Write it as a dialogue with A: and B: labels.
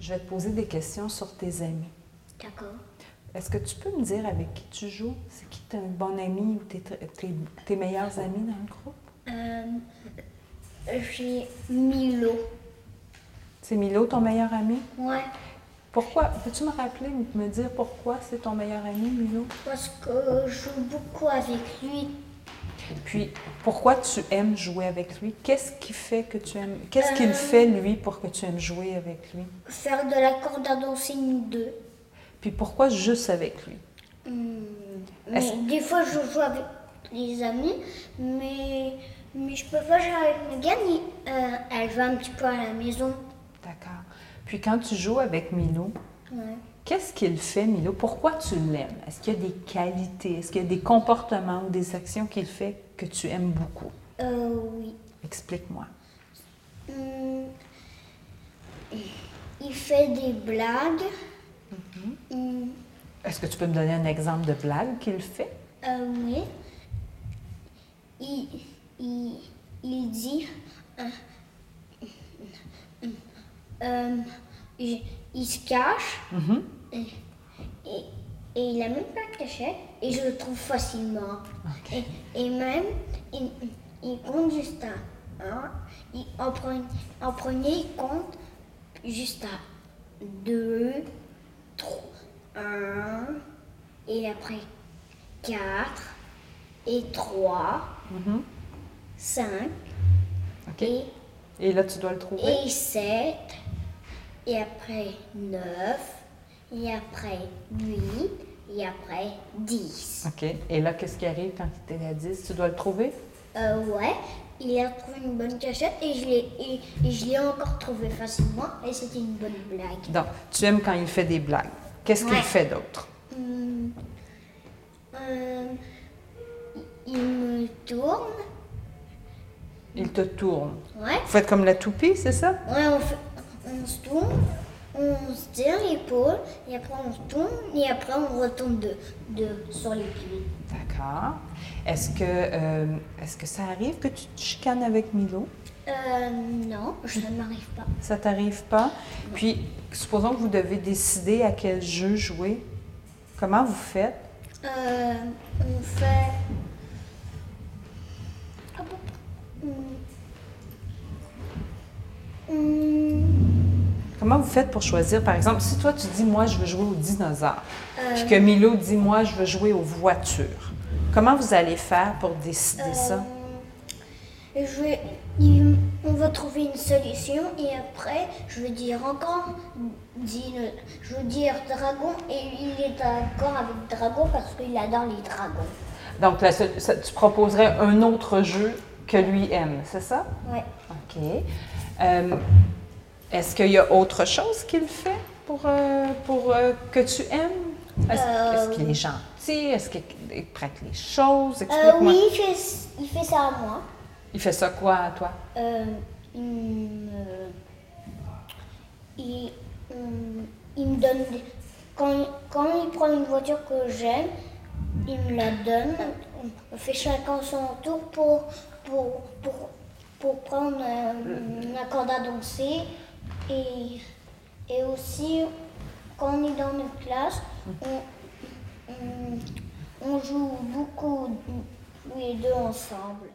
A: Je vais te poser des questions sur tes amis.
B: D'accord.
A: Est-ce que tu peux me dire avec qui tu joues? C'est qui ton bon ami ou tes, tes- tes meilleurs amis dans le groupe?
B: Euh, J'ai Milo.
A: C'est Milo, ton meilleur ami?
B: Ouais.
A: Pourquoi? Peux-tu me rappeler ou me dire pourquoi c'est ton meilleur ami, Milo?
B: Parce que je joue beaucoup avec lui.
A: Puis, pourquoi tu aimes jouer avec lui? Qu'est-ce qui fait que tu aimes... Qu'est-ce qu'il
B: Euh.
A: fait, lui, pour que tu aimes jouer avec lui?
B: Faire de la corde à danser nous deux.
A: Puis, pourquoi juste avec lui? Est-ce-
B: Mais des fois, je joue avec les amis, mais, mais je peux pas jouer avec Megan. euh, elle va un petit peu à la maison.
A: D'accord. Puis, quand tu joues avec Milo,
B: Ouais.
A: Qu'est-ce qu'il fait, Milo? Pourquoi tu l'aimes? Est-ce qu'il y a des qualités? Est-ce qu'il y a des comportements ou des actions qu'il fait que tu aimes beaucoup?
B: Euh, oui.
A: Explique-moi.
B: Hmm, il fait des blagues. Hmm,
A: Est-ce que tu peux me donner un exemple de blague qu'il fait?
B: euh, oui. Il, il, il dit. euh, euh, il, se cache.
A: Mhm.
B: Et, et, et il a même pas de cachette et je le trouve facilement. Et, et même, il, il compte juste à un. Il- en, pre- en premier, il compte juste à deux, trois, un, et après quatre, et trois,
A: Mhm.
B: cinq,
A: OK.
B: et,
A: Et là, tu dois le trouver?
B: et sept, et après neuf, et après huit, et après dix.
A: OK. Et là, qu'est-ce qui arrive quand il était à 10? Tu dois le trouver?
B: Euh, ouais, il a trouvé une bonne cachette et je l'ai et, et je l'ai encore trouvé facilement et c'était une bonne blague.
A: Donc, tu aimes quand il fait des blagues. Qu'est-ce qu'il fait d'autre?
B: Hum, euh, il me tourne.
A: Il te tourne.
B: Ouais,
A: Vous faites comme la toupie, c'est ça?
B: ouais on, fait- on se tourne, on se tire l'épaule et après on tourne et après on retombe de, de, sur les pieds.
A: D'accord. Est-ce que, euh, est-ce que ça arrive que tu te chicanes avec Milo?
B: Euh, non, je ne m'arrive pas.
A: Ça t'arrive pas? Puis, supposons que vous devez décider à quel jeu jouer. Comment vous faites?
B: Euh, on fait.
A: Comment vous faites pour choisir? Par exemple, si toi, tu dis, moi, je veux jouer aux dinosaures,
B: Euh.
A: puis que Milo dit, moi, je veux jouer aux voitures, comment vous allez faire pour décider ça?
B: euh, je vais- il- on va trouver une solution et après je vais dire encore dino- je veux dire dragon et il est d'accord avec dragon parce qu'il adore les dragons.
A: Donc, ça- tu proposerais un autre jeu que lui aime, c'est ça?
B: Ouais.
A: OK. Euh, Est-ce qu'il y a autre chose qu'il fait pour, euh, pour euh, que tu aimes? Est-ce
B: Euh,
A: est-ce qu'il est gentil? Est-ce qu'il prête les choses?
B: Euh, oui, il fait, il fait ça à moi.
A: Il fait ça quoi à toi?
B: Euh, il, me, il, il me donne des- quand, quand il prend une voiture que j'aime, il me la donne. On fait chacun son tour pour, pour, pour, pour prendre euh, la corde à danser. Et, aussi, quand on est dans notre classe, on, on, on joue beaucoup, les deux ensemble.